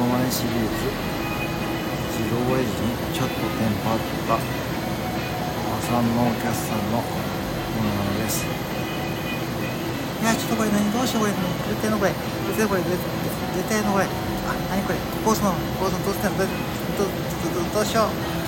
シリーズ自動エンジンちょっとテンパったさんキャスさんのものです。いやちょっとこれ何どうしようこれ絶対のこれ絶対これ絶対のこれあ何これコースのコースのどうしたどどどどうしよう。